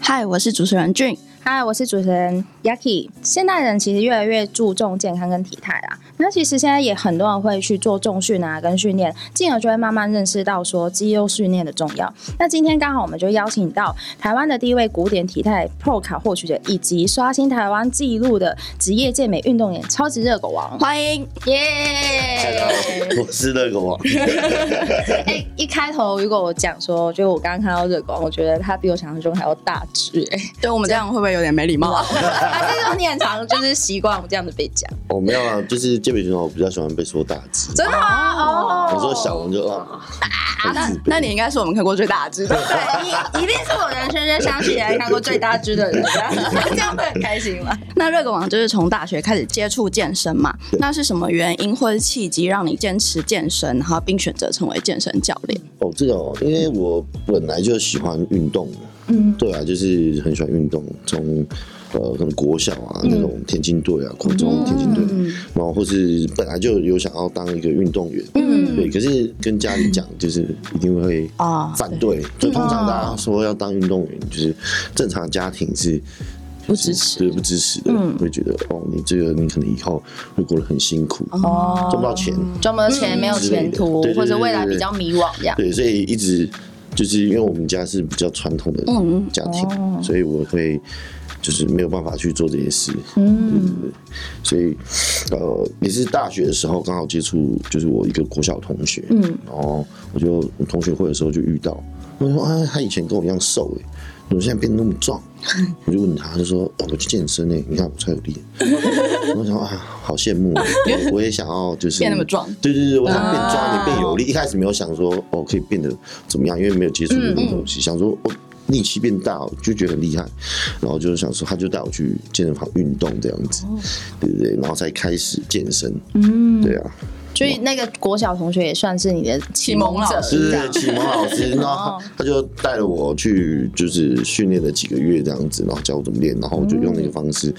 嗨，我是主持人俊。嗨，我是主持人 Yaki。现代人其实越来越注重健康跟体态啦。那其实现在也很多人会去做重训啊，跟训练，进而就会慢慢认识到说肌肉训练的重要。那今天刚好我们就邀请到台湾的第一位古典体态 Pro 卡获取者，以及刷新台湾纪录的职业健美运动员，超级热狗王，欢迎耶！我是热狗王。哎，一开头如果我讲说，就我刚刚看到热狗王，我觉得他比我想象中还要大只。哎，对我们这样会不会有点没礼貌？还是说你很常就是习惯我这样子被讲？我没有啊，就是健美选手，我比较喜欢被说大只。真的吗？哦，有时候小王就哦，那那你应该是我们看过最大只的，对，一一定是我人生中想起来看过最大只的人，这样会很开心吗？那热狗王就是从大学开始接触健身嘛？那是什么原因或者契机让你坚持健身，然后并选择成为健身教练？哦，这个哦，因为我本来就喜欢运动，嗯，对啊，就是很喜欢运动，从。呃，可能国小啊那种田径队啊，国中田径队，然后或是本来就有想要当一个运动员，嗯，对，可是跟家里讲，就是一定会啊反对，就通常大家说要当运动员，就是正常家庭是不支持，对，不支持的，会觉得哦，你这个你可能以后会过得很辛苦，哦，赚不到钱，赚不到钱，没有前途，或者未来比较迷惘这样，对，所以一直就是因为我们家是比较传统的家庭，所以我会。就是没有办法去做这些事，嗯，所以呃，也是大学的时候刚好接触，就是我一个国小同学，嗯，然后我就同学会的时候就遇到，我说啊，他以前跟我一样瘦哎，怎么现在变得那么壮？我就问他，就说我去健身哎，你看我超有力，我想啊，好羡慕，我也想要就是变那么壮，对对对，我想变壮点变有力，一开始没有想说哦可以变得怎么样，因为没有接触这种东西，想说哦。力气变大，就觉得很厉害，然后就是想说，他就带我去健身房运动这样子，对不对？然后才开始健身，嗯，对啊。所以那个国小同学也算是你的启蒙老师，启蒙老师，然后他就带了我去，就是训练了几个月这样子，然后教我怎么练，然后我就用那个方式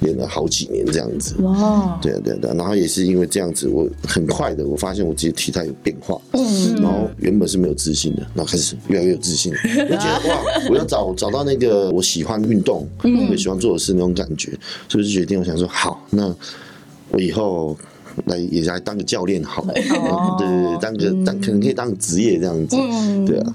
练了好几年这样子。哇，对啊对啊对啊，然后也是因为这样子，我很快的我发现我自己体态有变化，嗯，然后原本是没有自信的，然后开始越来越有自信，我觉得哇，我要找找到那个我喜欢运动，我喜欢做的事那种感觉，所以就决定我想说，好，那我以后。来也来当个教练好，对。对对，当个当可能可以当个职业这样子，对啊。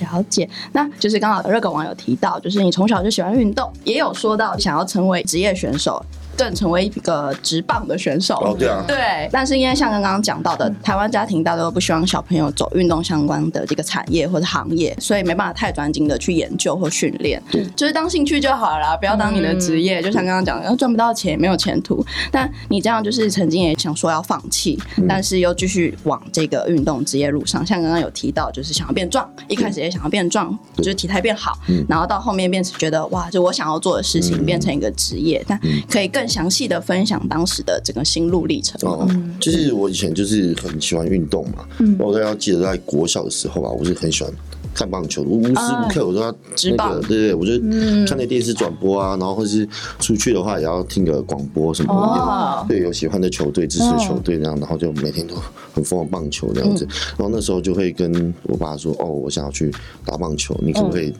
了解，那就是刚好热狗网友提到，就是你从小就喜欢运动，也有说到想要成为职业选手。更成为一个直棒的选手哦，对啊，对。但是因为像刚刚讲到的，台湾家庭大多都不希望小朋友走运动相关的这个产业或者行业，所以没办法太专精的去研究或训练，就是当兴趣就好了，不要当你的职业。就像刚刚讲的，赚不到钱，没有前途。但你这样就是曾经也想说要放弃，但是又继续往这个运动职业路上。像刚刚有提到，就是想要变壮，一开始也想要变壮，就是体态变好，然后到后面变成觉得哇，就我想要做的事情变成一个职业，但可以更。详细的分享当时的整个心路历程。哦，就是我以前就是很喜欢运动嘛。嗯，我大家记得在国小的时候吧，我是很喜欢看棒球，无时无刻我都要那个，对对，我就看那电视转播啊，然后或是出去的话也要听个广播什么的。对，有喜欢的球队、支持球队这样，然后就每天都很疯狂棒球这样子。然后那时候就会跟我爸说：“哦，我想要去打棒球，你可不可以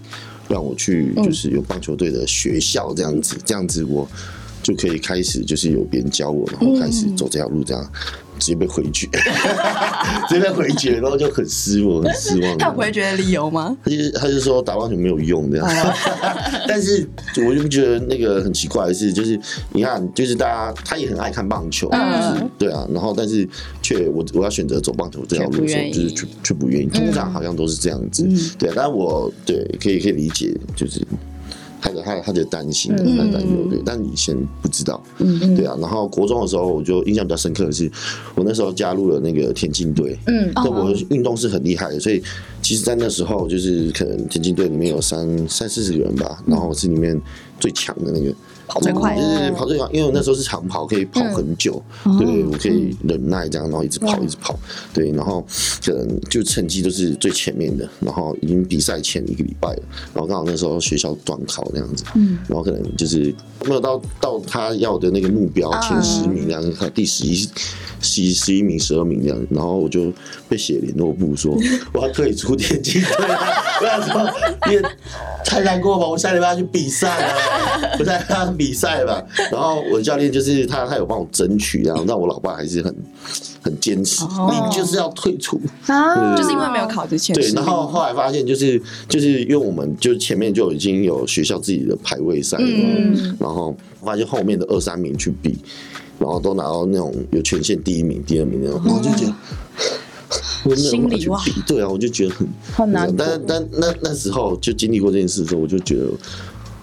让我去？就是有棒球队的学校这样子，这样子我。”就可以开始，就是有别人教我，然后开始走这条路，这样直接被回绝，直接被回绝，然后就很失落，很失望。他回绝的理由吗？他就他就说打棒球没有用这样。但是我就觉得那个很奇怪的是，就是你看，就是大家他也很爱看棒球，就是对啊，然后但是却我我要选择走棒球这条路的时候，就是却却不愿意。通常好像都是这样子，对。但我对可以可以理解，就是。他的他他就担心，他担忧对，但以前不知道，对啊。然后国中的时候，我就印象比较深刻的是，我那时候加入了那个田径队，嗯，那我运动是很厉害的，所以其实，在那时候就是可能田径队里面有三三四十个人吧，然后我是里面最强的那个。跑最快，就是跑最快，因为我那时候是长跑，可以跑很久，对，我可以忍耐这样，然后一直跑，一直跑，对，然后可能就成绩都是最前面的，然后已经比赛前一个礼拜了，然后刚好那时候学校断考那样子，嗯，然后可能就是没有到到他要的那个目标前十名这样子，他第十一。十十一名、十二名这样，然后我就被写联络部说我要退出田径队了。不要说，因为太难过吧，我下礼拜要去比赛了，我在看比赛吧。然后我的教练就是他，他有帮我争取，然后让我老爸还是很很坚持，你就是要退出啊，就是因为没有考之前。对，然后后来发现就是就是因为我们就前面就已经有学校自己的排位赛，嗯，然后发现后面的二三名去比。然后都拿到那种有权限第一名、第二名那种，我就觉得 心里哇，对啊，我就觉得很很难。但但那那时候就经历过这件事之后，我就觉得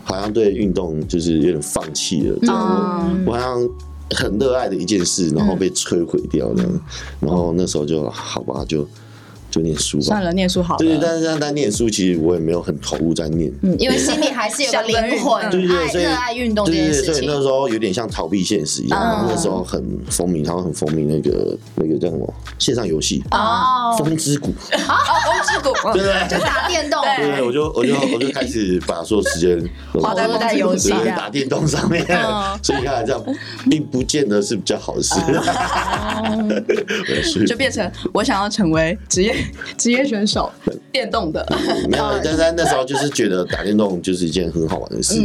好像对运动就是有点放弃了，这样我好像很热爱的一件事，然后被摧毁掉这样。然后那时候就好吧，就。就念书吧，算了，念书好。对，但是但念书其实我也没有很投入在念，嗯，因为心里还是有个灵魂，对对对，热爱运动这件事情。所以那时候有点像逃避现实一样。然后那时候很风靡，然后很风靡那个那个叫什么线上游戏哦，风之谷哦，风之谷，对对，就打电动。对对，我就我就我就开始把所有时间 花在游戏、打电动上面。所以看来，这样并不见得是比较好的事。就变成我想要成为职业。职业选手，电动的，没有，但是那时候就是觉得打电动就是一件很好玩的事，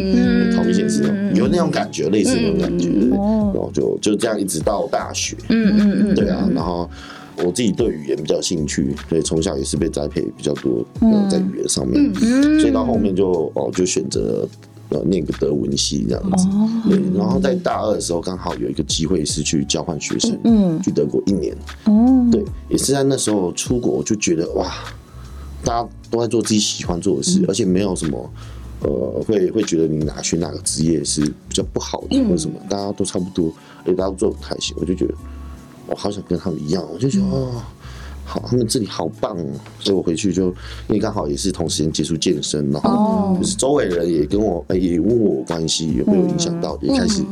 同一件事，有那种感觉，类似那种感觉，然后就就这样一直到大学，嗯嗯嗯，对啊，然后我自己对语言比较兴趣，所以从小也是被栽培比较多在语言上面，所以到后面就哦就选择。呃，念个德文系这样子，对。然后在大二的时候，刚好有一个机会是去交换学生，嗯，去德国一年，哦，对，也是在那时候出国，我就觉得哇，大家都在做自己喜欢做的事，而且没有什么，呃，会会觉得你哪学哪个职业是比较不好的或者什么，大家都差不多，而且大家都做很开心，我就觉得我好想跟他们一样，我就觉得哦。好，他们这里好棒哦，所以我回去就因为刚好也是同时间接触健身，然后就是周围人也跟我也问我关系有没有影响到，也开始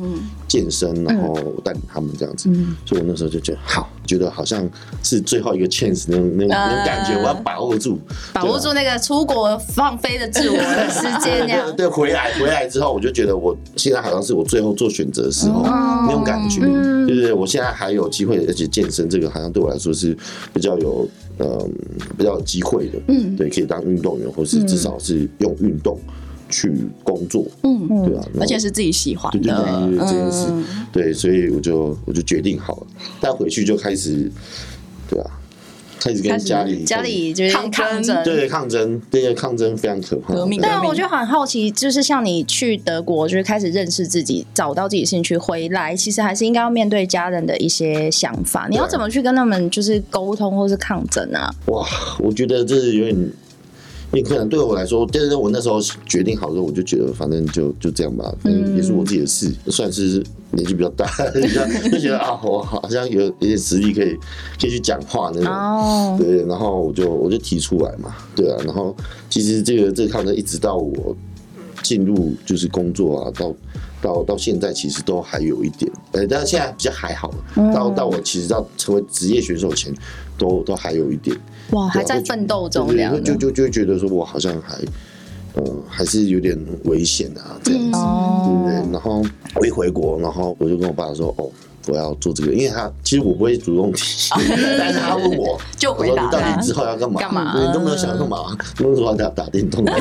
健身，然后带领他们这样子，所以我那时候就觉得好，觉得好像是最后一个 chance 那种那种那种感觉，我要把握住，把握住那个出国放飞的自我的时间，这样。对，回来回来之后，我就觉得我现在好像是我最后做选择的时候那种感觉，就是我现在还有机会，而且健身这个好像对我来说是比较。有嗯比较有机会的，嗯，对，可以当运动员，或是至少是用运动去工作，嗯，对啊，而且是自己喜欢的这件事，对，所以我就我就决定好了，但回去就开始，对啊。开始跟家里家里就是抗争，对抗争，这个抗争非常可怕。革命，但我就很好奇，就是像你去德国，就是开始认识自己，找到自己兴趣，回来其实还是应该要面对家人的一些想法。你要怎么去跟他们就是沟通或是抗争啊？哇，我觉得这是有点。你可能对我来说，但是我那时候决定好之后，我就觉得反正就就这样吧，反正也是我自己的事，算是年纪比较大，就觉得啊，我好像有有点实力可以可以去讲话那种，对，然后我就我就提出来嘛，对啊，然后其实这个这个抗争一直到我进入就是工作啊，到到到现在其实都还有一点，呃，但是现在比较还好，到到我其实到成为职业选手前，都都还有一点。哇，还在奋斗中，就就就会觉得说，我好像还，嗯，还是有点危险啊，这样子，对不对？然后我一回国，然后我就跟我爸说，哦，我要做这个，因为他其实我不会主动提，但是他问我，就回答，你到底之后要干嘛？干嘛？你都没有想干嘛？为什么要打电动？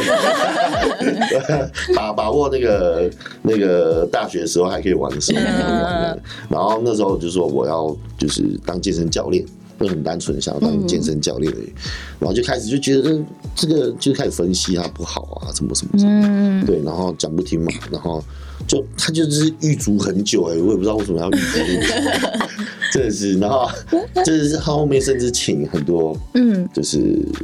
把把握那个那个大学的时候还可以玩的时候，然后那时候就说我要就是当健身教练。就很单纯想要当健身教练而已，然后就开始就觉得这个就开始分析他不好啊，什么什么什么，对，然后讲不听嘛，然后就他就是预足很久哎，我也不知道为什么要预足，真的是，然后 就是他后面甚至请很多嗯，就是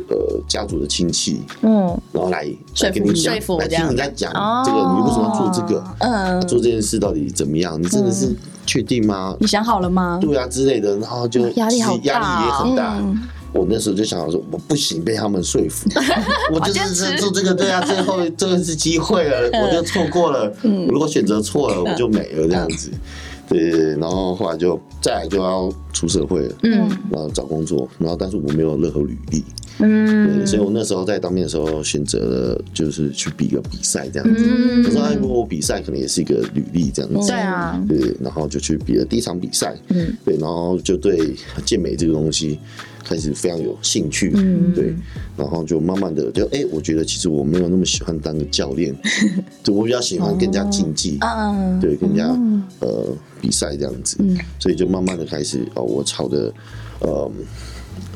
呃家族的亲戚嗯，然后来来跟你讲，来听你在讲这个，你为什么要做这个？嗯，做这件事到底怎么样？你真的是。确定吗？你想好了吗？对啊，之类的，然后就压力压力也很大。我那时候就想说，我不行，被他们说服，我就是做这个，对啊，最后 这个是机会了，我就错过了。如果选择错了，我就没了这样子。对对对，然后后来就再也就要出社会了，嗯，然后找工作，然后但是我没有任何履历，嗯，所以我那时候在当面的时候选择了就是去比个比赛这样子，我说哎，如果我比赛可能也是一个履历这样子，对啊，对，然后就去比了第一场比赛，嗯，对，然后就对健美这个东西。开始非常有兴趣，对，然后就慢慢的就哎，我觉得其实我没有那么喜欢当个教练，就我比较喜欢更加竞技，对，更加呃比赛这样子，所以就慢慢的开始哦，我朝着呃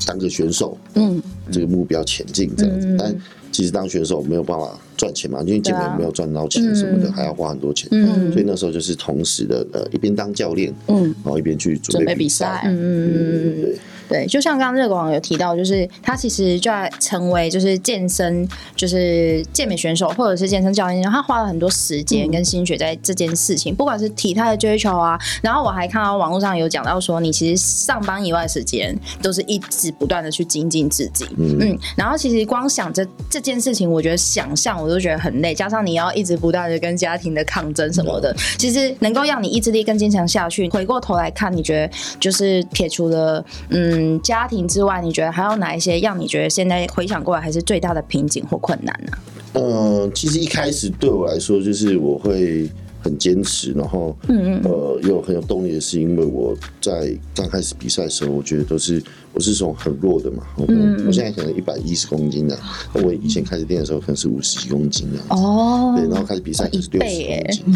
当个选手，嗯，这个目标前进这样子。但其实当选手没有办法赚钱嘛，因为健美没有赚到钱什么的，还要花很多钱，所以那时候就是同时的呃一边当教练，嗯，然后一边去准备比赛，嗯嗯嗯，对。对，就像刚刚热广有提到，就是他其实就在成为就是健身，就是健美选手或者是健身教练，他花了很多时间跟心血在这件事情，不管是体态的追求啊，然后我还看到网络上有讲到说，你其实上班以外时间都是一直不断的去精进自己，嗯，然后其实光想着这件事情，我觉得想象我都觉得很累，加上你要一直不断的跟家庭的抗争什么的，其实能够让你意志力更坚强下去。回过头来看，你觉得就是撇除了，嗯。嗯，家庭之外，你觉得还有哪一些让你觉得现在回想过来还是最大的瓶颈或困难呢？嗯，其实一开始对我来说，就是我会很坚持，然后嗯嗯呃，又很有动力的是，因为我在刚开始比赛的时候，我觉得都是我是从很弱的嘛，嗯，我现在可能一百一十公斤的，那我以前开始练的时候可能是五十几公斤的哦，对，然后开始比赛就是六十公斤，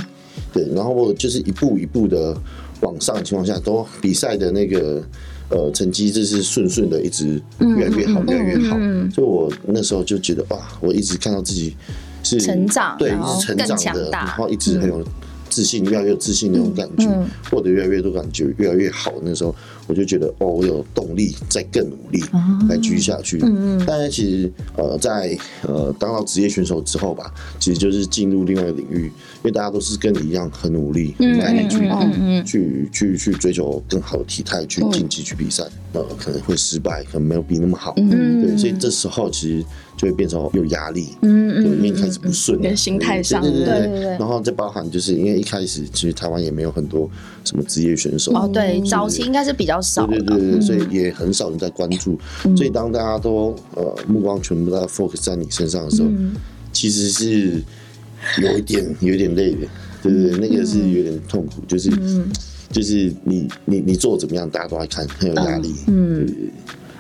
对，然后我就是一步一步的往上的情况下，都比赛的那个。呃，成绩就是顺顺的，一直越来越好，越来越好。所以我那时候就觉得，哇，我一直看到自己是成长，对，一直成长的，然后一直很有自信，越来越有自信那种感觉，获得越来越多感觉，越来越好。那时候。我就觉得哦，我有动力再更努力来继续下去。嗯嗯。但是其实呃，在呃当到职业选手之后吧，其实就是进入另外一个领域，因为大家都是跟你一样很努力，来去嗯去去去追求更好的体态，去竞技去比赛，呃，可能会失败，可能没有比那么好。嗯对，所以这时候其实就会变成有压力。嗯嗯。因为开始不顺，跟心态上，对对对。然后再包含就是因为一开始其实台湾也没有很多什么职业选手。哦，对，早期应该是比较。对对对对，所以也很少人在关注。所以当大家都呃目光全部在 focus 在你身上的时候，其实是有一点有一点累的，对对对，那个是有点痛苦，就是就是你你你做怎么样，大家都在看，很有压力。嗯，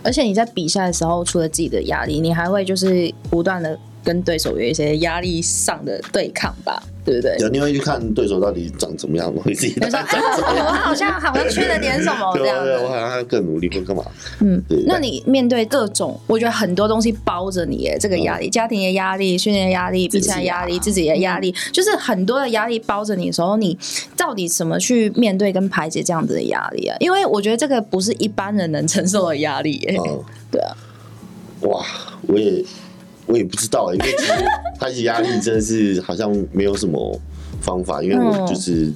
而且你在比赛的时候，除了自己的压力，你还会就是不断的跟对手有一些压力上的对抗吧。对不对？有你会去看对手到底长怎么样，会自己 说，我好像好像缺了点什么这样。对，我好像要更努力或干嘛。嗯，对。那你面对各种，我觉得很多东西包着你，这个压力，家庭的压力、训练压力、比赛压力、自己的压力，就是很多的压力包着你的时候，你到底怎么去面对跟排解这样子的压力啊？因为我觉得这个不是一般人能承受的压力。嗯，对啊。哇，我也。我也不知道，因为其实 他的压力真的是好像没有什么方法，因为我就是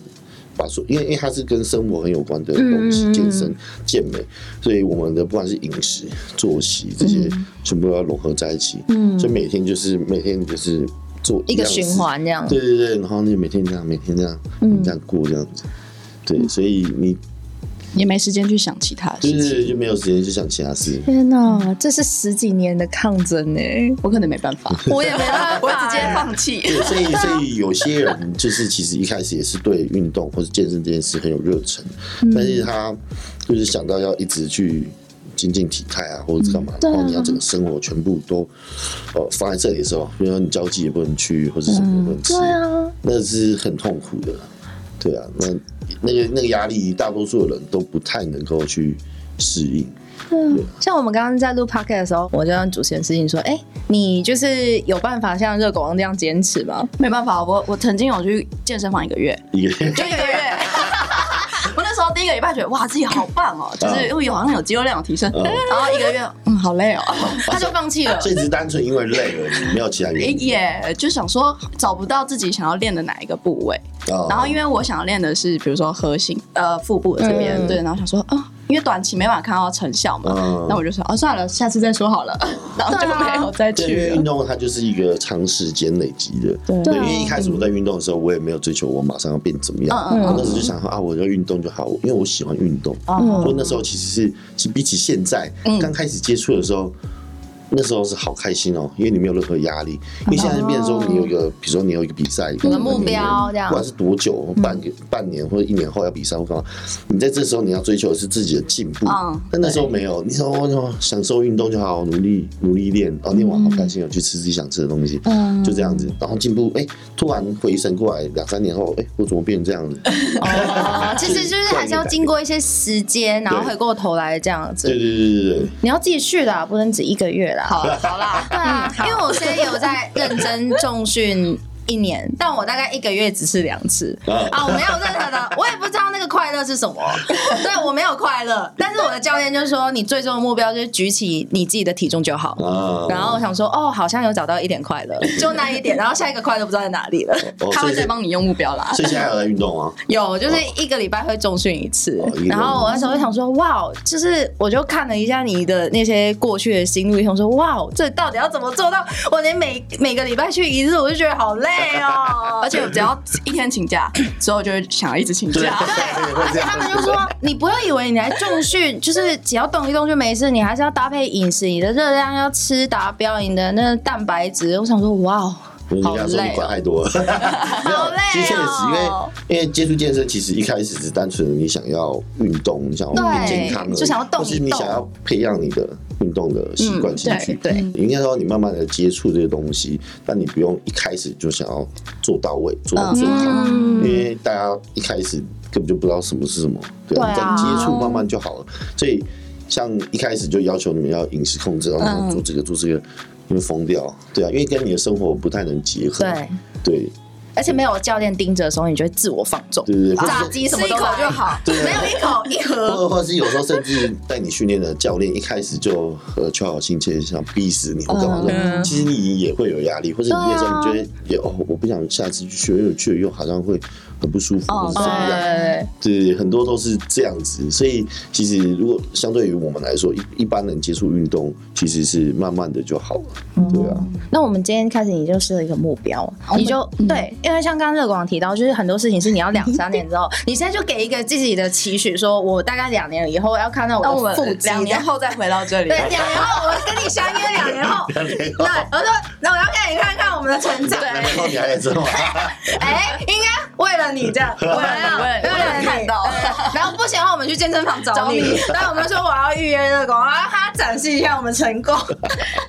把所，因为因为它是跟生活很有关的东西，健身、健美，所以我们的不管是饮食、作息这些，全部要融合在一起。嗯，所以每天就是每天就是做一个循环这样。对对对，然后你每天这样，每天这样，这样过这样子。对，所以你。也没时间去想其他事情，就没有时间去想其他事。天哪，这是十几年的抗争呢，我可能没办法，我也没办法，我直接放弃。对，所以 所以有些人就是其实一开始也是对运动或者健身这件事很有热忱，但是他就是想到要一直去精进体态啊，或者干嘛，然后你要整个生活全部都呃放在这里的时候，比如说你交际也不能去，或者什么不能吃，对啊，那是很痛苦的。对啊，那那个那个压力，大多数的人都不太能够去适应。嗯，像我们刚刚在录 p o c a s t 的时候，我就让主持人私信说：“哎，你就是有办法像热狗王这样坚持吗？”没办法，我我曾经有去健身房一个月，一个月，就一个月。我那时候第一个礼拜觉得哇，自己好棒哦，就是因为好像有肌肉量有提升，然后一个月，嗯，好累哦，他就放弃了。这只是单纯因为累而已，没有其他原因。也就想说找不到自己想要练的哪一个部位。然后，因为我想要练的是，比如说核心，呃，腹部这边，对，然后想说，啊，因为短期没办法看到成效嘛，那我就说哦算了，下次再说好了，然后就没有再去。因为运动它就是一个长时间累积的，对，因为一开始我在运动的时候，我也没有追求我马上要变怎么样，我那时候就想说啊，我要运动就好，因为我喜欢运动，所以那时候其实是，其实比起现在刚开始接触的时候。那时候是好开心哦，因为你没有任何压力。因为现在变成说，你有一个，比如说你有一个比赛，有个目标这样，不管是多久，半半年或者一年后要比赛，或干嘛，你在这时候你要追求的是自己的进步。但那时候没有，你说享受运动就好，努力努力练，哦，练完好开心哦，去吃自己想吃的东西，就这样子。然后进步，哎，突然回神过来，两三年后，哎，我怎么变成这样子？哦，其实就是还是要经过一些时间，然后回过头来这样子。对对对对对，你要继续的，不能只一个月。好了好啦，对啊，因为我现在有在认真重训。一年，但我大概一个月只吃两次啊！我没有任何的，我也不知道那个快乐是什么。对我没有快乐，但是我的教练就说，你最终的目标就是举起你自己的体重就好。然后我想说，哦，好像有找到一点快乐，就那一点。然后下一个快乐不知道在哪里了。他会再帮你用目标啦。所以现在有在运动吗？有，就是一个礼拜会重训一次。然后我那时候就想说，哇，就是我就看了一下你的那些过去的心路，想说，哇，这到底要怎么做到？我连每每个礼拜去一次，我就觉得好累。对哦，而且只要一天请假 之后，就会想要一直请假。对，而且他们就说，你不要以为你来重训就是只要动一动就没事，你还是要搭配饮食，你的热量要吃达标，你的那蛋白质。我想说，哇哦，好累，管太多了。好累其实确实，因为因为接触健身，其实一开始是单纯的你想要运动，你想要变健康，就想要动一动，你想要培养你的。运动的习惯兴趣，对，应该说你慢慢的接触这些东西，但你不用一开始就想要做到位，做到最好，因为大家一开始根本就不知道什么是什么，对，在接触慢慢就好了。所以像一开始就要求你们要饮食控制，然后做这个做这个，你会疯掉，对啊，因为跟你的生活不太能结合，对，对。而且没有教练盯着的时候，你就会自我放纵，对对对，炸鸡什么都口就好，没有一口一盒。或者是有时候甚至带你训练的教练一开始就呃求好心切，想逼死你或干嘛的，其实你也会有压力，或者你有时候你觉得也哦，我不想下次去，因为去了又好像会。很不舒服，或者怎么样？对，很多都是这样子。所以其实如果相对于我们来说，一一般人接触运动，其实是慢慢的就好了。对啊。那我们今天开始，你就设一个目标，你就对，因为像刚刚热广提到，就是很多事情是你要两三年之后，你现在就给一个自己的期许，说我大概两年以后要看到我的腹肌，两年后再回到这里。对，两年后我跟你相约两年后。两年后。对，我说，那我要给你看看我们的成长。两年后你还在这吗？哎，应该为了。你这样，我有有看到，然后不行的话，我们去健身房找你。然后我们说我要预约热狗，然后他展示一下我们成功。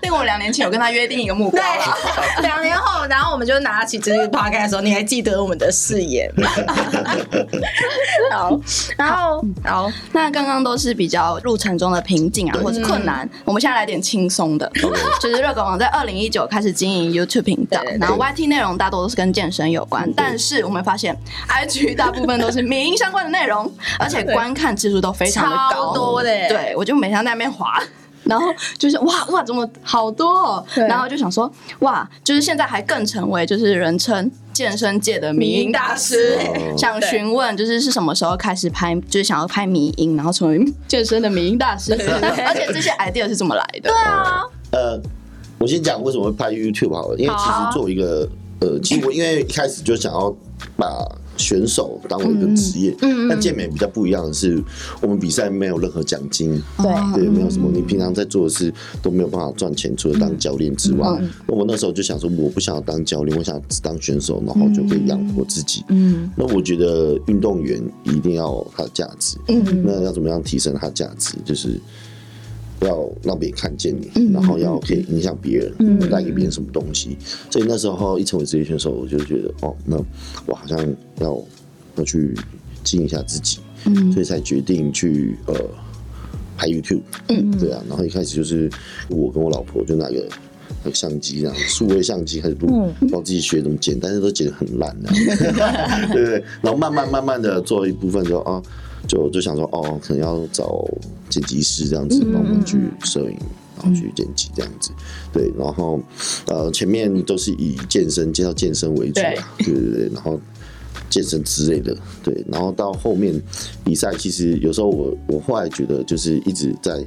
因为我两年前有跟他约定一个目标，对，两年后，然后我们就拿起这个 podcast 的时候，你还记得我们的誓言吗？好，然后好，那刚刚都是比较路程中的瓶颈啊，或者困难。我们现在来点轻松的，就是热狗网在二零一九开始经营 YouTube 频道，然后 YT 内容大多都是跟健身有关，但是我们发现。IG 大部分都是民营相关的内容，而且观看次数都非常的高，多的。对，我就每天在那边滑，然后就是哇哇，怎么好多？哦？然后就想说哇，就是现在还更成为就是人称健身界的民营大师，想询问就是是什么时候开始拍，就是想要拍迷音，然后成为健身的民营大师，而且这些 idea 是怎么来的？对啊，呃，我先讲为什么会拍 YouTube 好了，因为其实做一个呃，其实我因为一开始就想要把。选手当为一个职业，但健美比较不一样的是，我们比赛没有任何奖金，对对，没有什么，你平常在做的事都没有办法赚钱，除了当教练之外。那我那时候就想说，我不想要当教练，我想只当选手，然后就可以养活自己。嗯，那我觉得运动员一定要他的价值，嗯，那要怎么样提升他的价值？就是。要让别人看见你，然后要可以影响别人，带给别人什么东西。所以那时候一成为职业选手，我就觉得哦，那我好像要要去经营一下自己，所以才决定去呃拍 YouTube。嗯，对啊。然后一开始就是我跟我老婆就拿个那个相机，这样数位相机开始录，然后自己学怎么剪，但是都剪得很烂 的，对对？然后慢慢慢慢的做一部分之后啊。就就想说哦，可能要找剪辑师这样子帮我们去摄影，然后去剪辑这样子，对，然后呃前面都是以健身介绍健身为主啊，对对对，然后健身之类的，对。然后到后面比赛，其实有时候我我后来觉得，就是一直在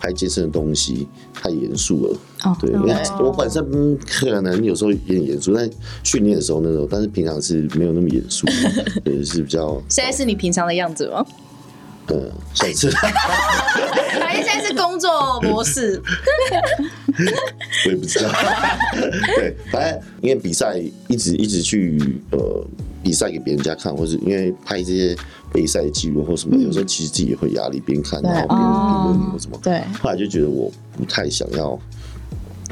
拍健身的东西太严肃了。哦，对，因为我本身可能有时候有点严肃，但训练的时候那种，但是平常是没有那么严肃，对，是比较。现在是你平常的样子吗？嗯，下次。反正现在是工作模式。我也不知道。对，反正因为比赛一直一直去呃比赛给别人家看，或是因为拍这些备赛记录或什么，有时候其实自己也会压力，边看然后边评论你或什么。对。后来就觉得我不太想要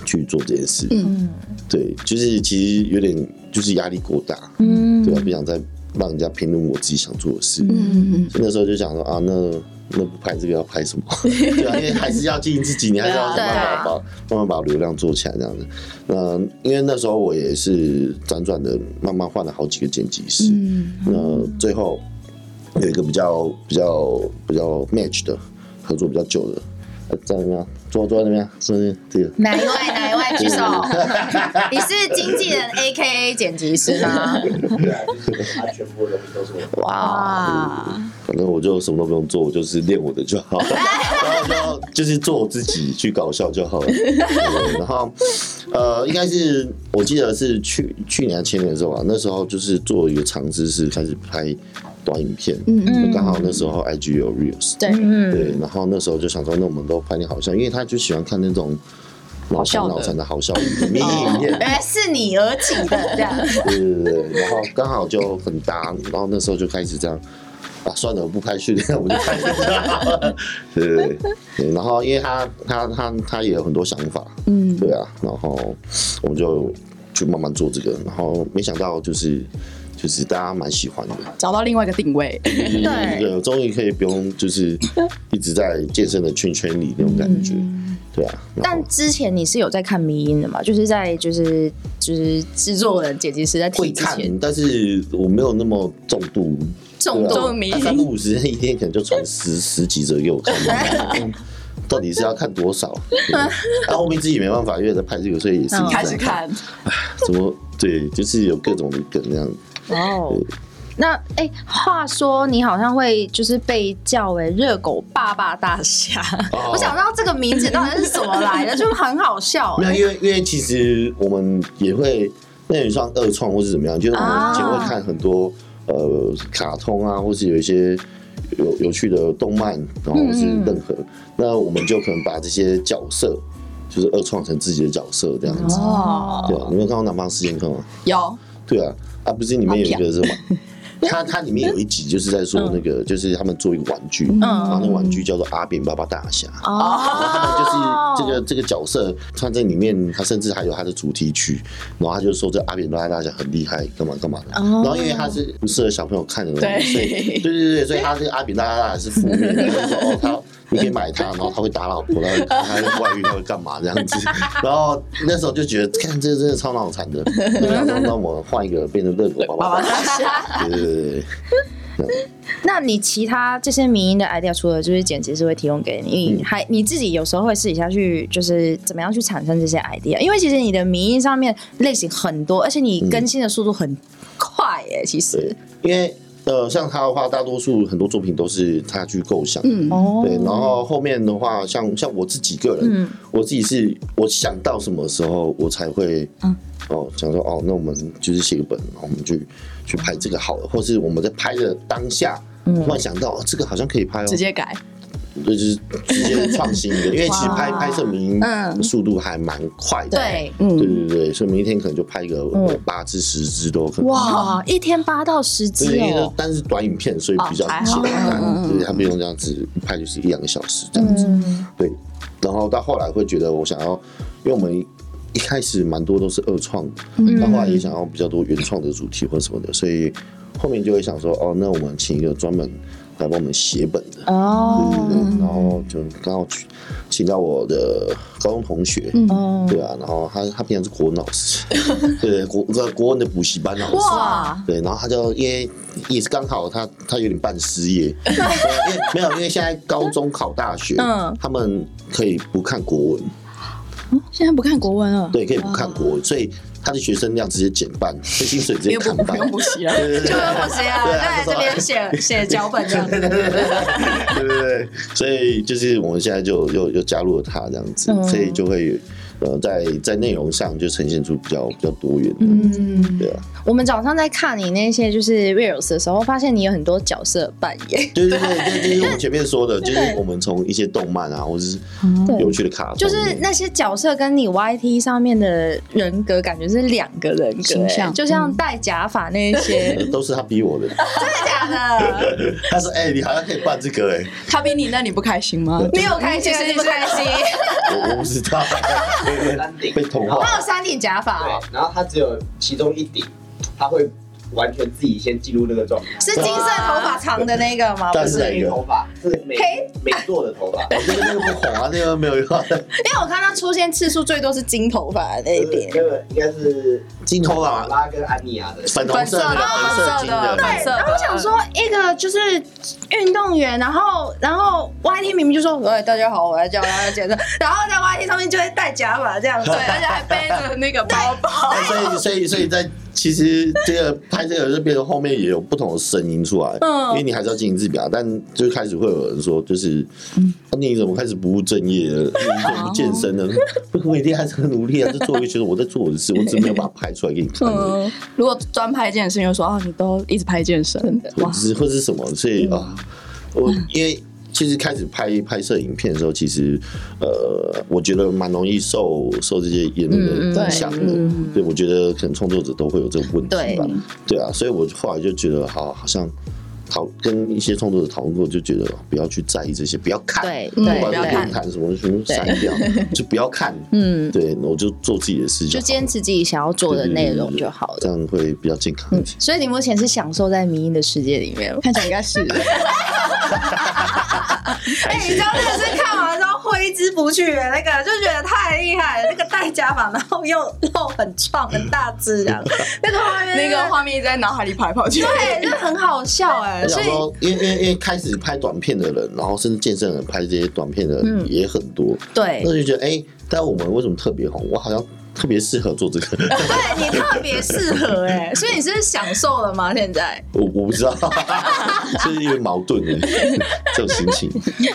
去做这件事。嗯。对，就是其实有点就是压力过大。嗯。对啊，不想再。让人家评论我自己想做的事，嗯那时候就想说啊，那那不拍这个要拍什么？对啊，因为还是要经营自己，你还是要慢慢把慢慢把流量做起来这样子。那因为那时候我也是辗转的，慢慢换了好几个剪辑师，嗯那最后有一个比较比较比较 match 的合作比较久的。在那边，坐坐在那边，是不是这个？哪一位？哪一位？举手。你是经纪人 A K A 剪辑师吗？全部人都是我。哇！反正我就什么都不用做，我就是练我的就好，然后就就是做我自己去搞笑就好了。然后呃，应该是我记得是去去年前年的时候吧，那时候就是做一个尝试，是开始拍。短影片，嗯刚好那时候 IG 有 Reels，对，对，然后那时候就想说，那我们都拍点好笑，因为他就喜欢看那种脑残脑残的好笑影片，原来是你而起的这样，对对对，然后刚好就很搭，然后那时候就开始这样，啊，算了，我不拍训练，我们就拍这个，对 对对，然后因为他他他他也有很多想法，嗯，对啊，然后我们就就慢慢做这个，然后没想到就是。就是大家蛮喜欢的，找到另外一个定位，对，终于可以不用就是一直在健身的圈圈里那种感觉，对啊。但之前你是有在看迷音的嘛？就是在就是就是制作人剪辑师在会看，但是我没有那么重度。重度迷音，三不五时一天可能就传十十几则给我看，到底是要看多少？然 后面自己没办法，因为在拍这个，所以也是开始看，怎么对，就是有各种的梗那样。哦，那哎，话说你好像会就是被叫为热狗爸爸大侠，我想知道这个名字到底是怎么来的，就很好笑。没有，因为因为其实我们也会那也算二创或是怎么样，就是我们以前会看很多呃卡通啊，或是有一些有有趣的动漫，然后是任何，那我们就可能把这些角色就是二创成自己的角色这样子。哦，对啊，你有看过《南方四剑客》吗？有。对啊。啊，不是里面有一个什么？它它里面有一集就是在说那个，就是他们做一个玩具，然后那玩具叫做阿扁爸爸大侠。哦，他们就是这个这个角色，他在里面，他甚至还有他的主题曲，然后他就说这阿扁爸爸大侠很厉害，干嘛干嘛的。然后因为他是不适合小朋友看的东西，所以对对对，所以他这个阿扁大侠是负面的，就是说哦他。你可以买它，然后他会打老婆，然后他外遇，他会干嘛这样子？然后那时候就觉得，看这真的超脑残的。那我们换一个，变成热狗爸爸。对对对对。那你其他这些民音的 idea，除了就是剪辑师会提供给你，还你自己有时候会试一下去，就是怎么样去产生这些 idea？因为其实你的民音上面类型很多，而且你更新的速度很快耶。其实，因为。呃，像他的话，大多数很多作品都是他去构想，嗯，对。然后后面的话，像像我自己个人，我自己是我想到什么时候我才会，嗯，哦，想说哦，那我们就是写个本，然后我们去去拍这个好了，或是我们在拍的当下，突然想到这个好像可以拍哦，直接改。就是直接创新的，因为其实拍拍摄明速度还蛮快的，对，对对对，所以明天可能就拍一个八至十支都可能。哇，一天八到十支哦，但是短影片，所以比较简单，对，他不用这样子拍，就是一两个小时这样子。对，然后到后来会觉得我想要，因为我们一开始蛮多都是二创，到后来也想要比较多原创的主题或什么的，所以后面就会想说，哦，那我们请一个专门。来帮我们写本的。哦，然后就刚好请到我的高中同学，嗯，对啊，然后他他平常是国文老师，对国国国文的补习班老师，哇，对，然后他就因为也是刚好他他有点半失业，因为没有，因为现在高中考大学，嗯，他们可以不看国文，现在不看国文了，对，可以不看国文，所以他的学生量直接减半，所以薪水直接砍半，不用补习了，对对对就不行啊，对啊在这边写 写脚本这样。对对对对，所以就是我们现在就又又加入了他这样子，嗯所以就会呃在在内容上就呈现出比较比较多元的，嗯，对啊，我们早上在看你那些就是 reels 的时候，发现你有很多角色扮演，对对对，这 就是我们前面说的，就是我们从一些动漫啊，或者是对。有趣的卡通，就是那些角色跟你 YT 上面的人格感觉是两个人格、形象。欸就像戴假发那一些，呃 都是他逼我的。真的假的？他说：“哎、你好像可以扮这个哎、他逼你那你不开心吗？你有开心你不开心？我我不知道，山顶被同化。他有三顶假发然后他只有其中一顶，它会完全自己先进入那个状态。是金色头发长的那个吗？不是，但是哪一个黑头发是美黑美做的头发，哦，那个那个不红啊，那个没有用。因为我看他出现次数最多是金头发的那一边。那个应该是金头发拉跟安妮亚的。粉红色的，粉色的粉色金的，对，然后我想说，一个就是运动员，然后然后 YT 明明就说，喂，大家好，我来教大家健身，然后在 YT 上面就会戴假发这样，对，而且还背着那个包包。所以所以所以在其实这个拍这个就变成后面也有不同的声音出来，嗯。因为你还是要进行自表，但就开始会有人说，就是、啊你怎么开始不务正业了？你怎么不健身了？我每天还是很努力啊，在做一个学生，我在做我的事，我只是没有把它拍出来给你看如果专拍健身，又说啊，你都一直拍健身，哇或者，是或者是什么，所以啊，我因为其实开始拍拍摄影片的时候，其实呃，我觉得蛮容易受受这些言论的影响的。对，我觉得可能创作者都会有这个问题吧。对啊，所以我后来就觉得，好，好像。讨跟一些创作者讨论过，就觉得不要去在意这些，不要看，对不管看论坛什么什么删掉，就不要看。嗯，对，我就做自己的事情就好坚持自己想要做的内容就好了。这样会比较健康。所以你目前是享受在迷音的世界里面。看起来应该是。哎、你知道那个是看完之后挥之不去的那个，就觉得太厉害了。那个戴假发，然后又又很壮很大只这样，那个画面那个画面一直在脑海里跑来跑去。对，就很好笑哎、我所以说，因为因为因为开始拍短片的人，然后甚至健身的人拍这些短片的人也很多，对那就觉得哎、但我们为什么特别红？我好像特别适合做这个，对你特别适合哎、所以你是是享受了吗？现在我我不知道，就 是有点矛盾的 这种心情。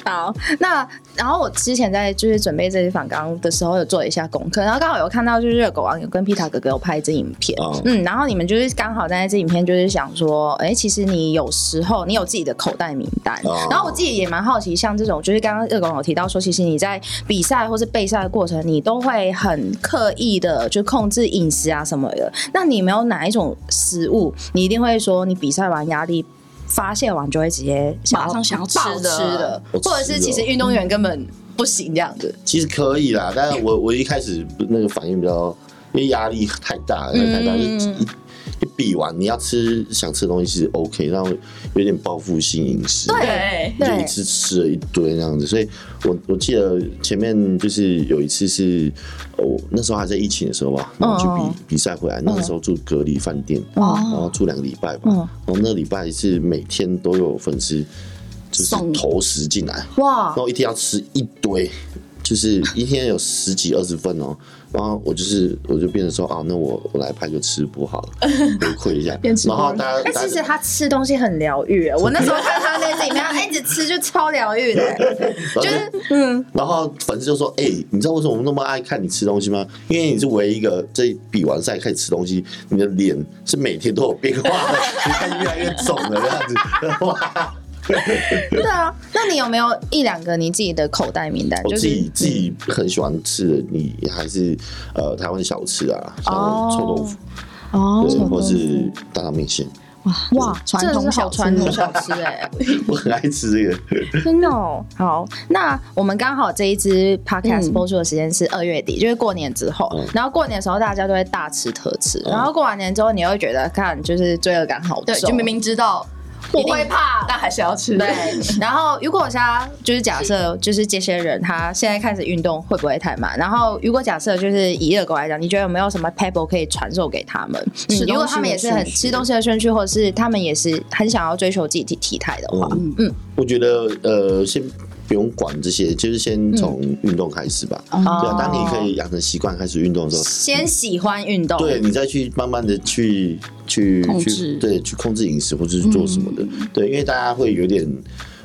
好，那然后我之前在就是准备这些访纲的时候，有做一下功课，然后刚好有看到就是热狗网友跟皮塔哥哥有拍一支影片，啊嗯，然后你们就是刚好在这影片就是想说，哎、其实你有时候你有自己的口袋名单，哦然后我自己也蛮好奇，像这种就是刚刚热狗有提到说，其实你在比赛或是备赛的过程，你都会很刻意的就控制饮食啊什么的。那你没有哪一种食物，你一定会说你比赛完压力？发泄完就会直接马上想要吃暴的吃的，或者是其实哦运动员根本不行这样子。其实可以啦，但是我我一开始那个反应比较，因为压力太大，了太大，嗯就一一比完你要吃想吃的东西是 OK，然后有点报复性饮食，对，对就一次吃了一堆那样子，所以我我记得前面就是有一次是，哦，那时候还在疫情的时候吧，然后去比、嗯比赛回来，那个时候住隔离饭店，哦然后住两个礼拜吧，嗯然后那礼拜是每天都有粉丝就是投食进来，哇然，后一天要吃一堆，就是一天有十几二十份哦。然后我就是我就变成说啊，那我我来拍个吃播好了，回馈一下。然后大家哎，大家其实他吃东西很疗愈。我那时候看他那支影片，他一直吃就超疗愈的。就是嗯，然后粉丝就说：“哎、你知道为什么我们那么爱看你吃东西吗？因为你是唯一一个这比完赛开始吃东西，你的脸是每天都有变化的，你看越来越肿了这样子。哇，对啊。那你有没有一两个你自己的口袋名单？我自就是己自己很喜欢吃的，你还是呃台湾小吃啊，像臭豆腐，哦对，或是大肠面线，哇，传真的是传统小吃哎，我很爱吃这个。真的哦。好，那我们刚好这一支 podcast 嗯播出的时间是二月底，就是过年之后嗯。然后过年的时候大家都会大吃特吃，然后过完年之后你会觉得看就是罪恶感好重，对，就明明知道我会怕，但还是要吃。对，然后如果我现在就是假设，就是这些人他现在开始运动会不会太慢？然后如果假设就是以热狗来讲，你觉得有没有什么 pebble 可以传授给他们？吃东西的如果他们也是很吃东西的顺序，或者是他们也是很想要追求自己体体态的话，嗯嗯我觉得呃，先不用管这些，就是先从运动开始吧。嗯对啊，当你可以养成习惯开始运动的时候，先喜欢运动，对你再去慢慢的去去去对去控制饮食或者是做什么的，对，因为大家会有点。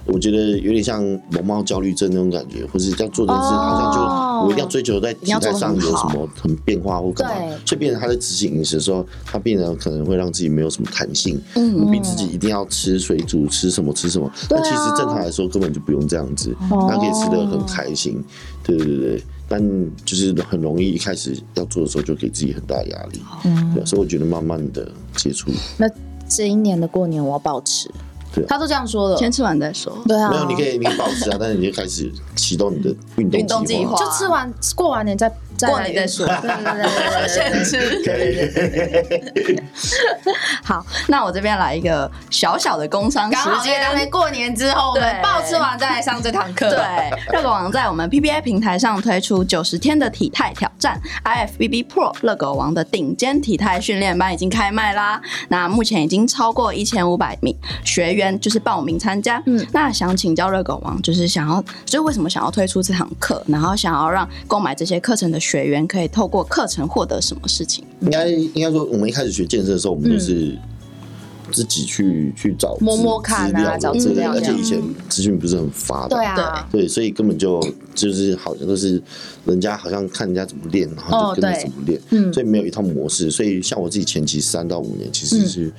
我觉得有点像容貌焦虑症那种感觉，或是要做这件事，哦。好像就我一定要追求在体态上有什么很变化或干嘛对，所以变成他在执行饮食的时候，他变得可能会让自己没有什么弹性，嗯。逼自己一定要吃水煮，吃什么吃什么。对啊。那其实正常来说根本就不用这样子，哦。他可以吃的很开心，对对对对。但就是很容易一开始要做的时候就给自己很大压力，嗯。对，所以我觉得慢慢的接触，那这一年的过年我要保持他都这样说的，先吃完再说。对啊，没有你可以你可以保持啊，但是你就开始启动你的运运动动计划。就吃完过完年再再过年再说对对对对对先吃。好，那我这边来一个小小的工商时刚好间。在过年之后，我们对报吃完再来上这堂课。对，热狗王在我们 PBA 平台上推出九十天的体态挑战 IFBB Pro 热狗王的顶尖体态训练班已经开卖啦。那目前已经超过一千五百名学员就是报名参加。嗯，那想请教热狗王，就是想要，就是为什么想要推出这堂课，然后想要让购买这些课程的学员可以透过课程获得什么事情？应该应该说，我们一开始学健身的时候，我们都是自己去去找摸摸看啊找的资料而且以前资讯不是很发达，对啊，对，所以根本就就是好像都是人家好像看人家怎么练，然后哦就跟着怎么练，嗯所以没有一套模式。所以像我自己前期三到五年，其实是、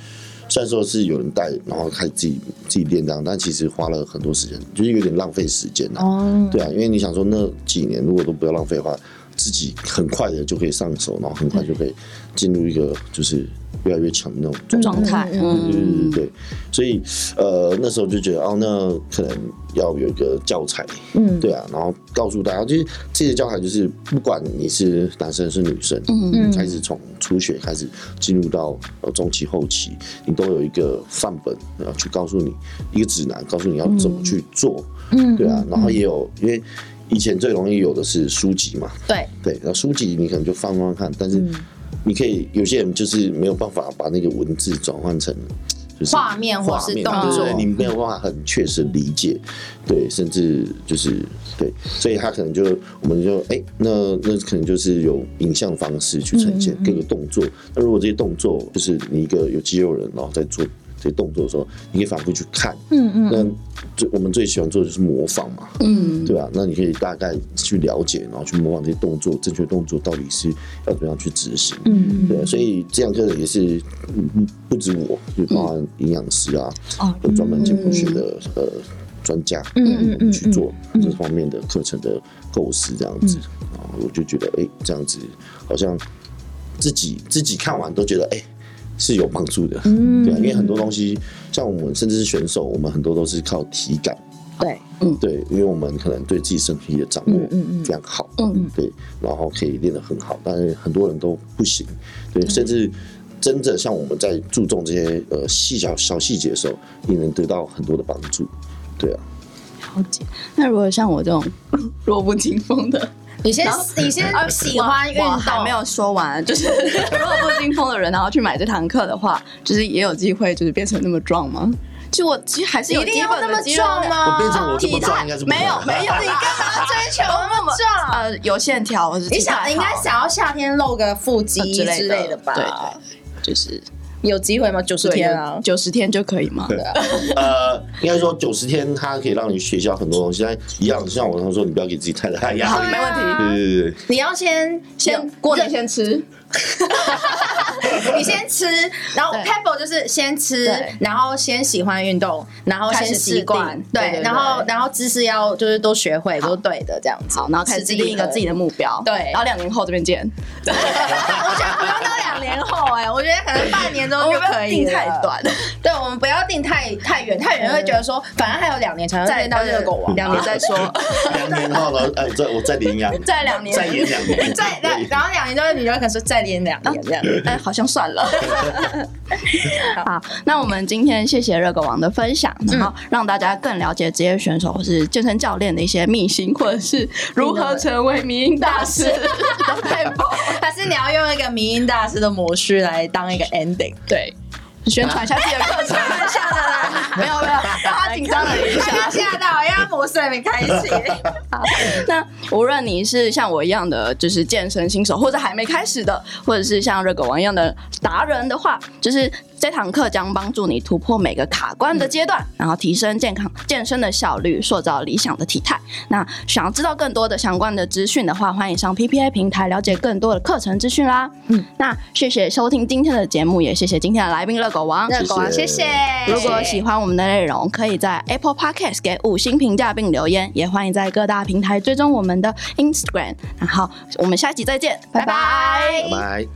虽然说是有人带，然后开始自己自己练这样，但其实花了很多时间，就是有点浪费时间啊。哦，对啊，因为你想说那几年如果都不要浪费的话，自己很快的就可以上手，然后很快就可以进入一个就是越来越强的那种状态。嗯，对对，所以呃那时候就觉得哦，那可能要有一个教材，嗯。对啊，然后告诉大家，就是这些教材就是不管你是男生是女生，嗯。开始从初学开始进入到呃中期后期，你都有一个范本，然后去告诉你一个指南，告诉你要怎么去做，嗯对啊，然后也有因为以前最容易有的是书籍嘛，对，对，然后书籍你可能就翻翻看，但是嗯。你可以有些人就是没有办法把那个文字转换成就是画面或是动作对你没有办法很确实理解，对，甚至就是对，所以他可能就我们就哎、那那可能就是有影像方式去呈嗯现各个动作。那如果这些动作就是你一个有肌肉人，然后在做这些动作的时候，你可以反复去看，嗯嗯那最我们最喜欢做的就是模仿嘛，嗯，对吧、那你可以大概去了解，然后去模仿这些动作，正确动作到底是要怎么样去执行。嗯对，所以这样课程也是嗯不止我，就包含营养师啊，哦。有专门健康学的呃专家，嗯嗯嗯去做这方面的课程的构思，这样子，然后我就觉得，哎，这样子好像自己自己看完都觉得，哎。是有帮助的，嗯。对啊，因为很多东西，像我们甚至是选手，我们很多都是靠体感，对，嗯。对，因为我们可能对自己身体的掌握嗯嗯嗯。非常好，嗯，对，然后可以练得很好，但是很多人都不行，对，甚至真的像我们在注重这些呃细小小细节的时候，你能得到很多的帮助，对啊，了解。那如果像我这种 弱不禁风的，你先你先喜欢运动，没有说完，就是 弱不禁风的人，然后去买这堂课的话，就是也有机会就是变成那么壮吗？就我其实还是有一定基要那么本的肌肉壮吗？我变成我这么体态壮应该是不可能没有没有，你干嘛追求 那么壮呃有线条你想应该想要夏天露个腹肌之类之类的吧？对对，就是有机会吗？九十天？啊，九十天就可以吗？呃，应该说九十天它可以让你学习到很多东西，但一样像我刚刚说，你不要给自己太大压好，力，没问题。对对对。对，你要先先过年先吃，你先吃，然后对。Pebble 就是先吃，然后先喜欢运动，然后先习惯，对对对，然后然后知识要就是都学会，都对的这样子。好，然后开始制定一个自己的目标，对。然后两年后这边见。我觉得不用到两年后哎，我觉得可能半年之后就可以定太短，对，我们不要定太太远，太远会觉得说，反正还有两年才能再见到热狗王，两年再说，两年后呢，哎，再我再领养，再两年。再演两年，再然然后两年之后，你就可能说再连两年这样。哎，好像算了。好，那我们今天谢谢热狗王的分享，然后让大家更了解职业选手或是健身教练的一些秘辛，或者是如何成为迷音大师 的配。还是你要用一个迷音大师的模式来当一个 ending？对，宣传一下自己的课程。吓的啦，没有没有，紧张了一下，吓到，因为模式还没开启。好，那无论你是像我一样的，就是健身新手，或者还没开始的，或者是像热狗王一样的达人的话，就是这堂课将帮助你突破每个卡关的阶段，然后提升健康健身的效率，塑造理想的体态。那想要知道更多的相关的资讯的话，欢迎上 PPA 平台了解更多的课程资讯啦。嗯，那谢谢收听今天的节目，也谢谢今天的来宾热狗王。热狗王，谢谢。如果喜欢我们的内容，可以在 Apple Podcast 给五星评价并留言，也欢迎在各大平台追踪我们的 Instagram。然后我们下期再见，拜拜，拜拜。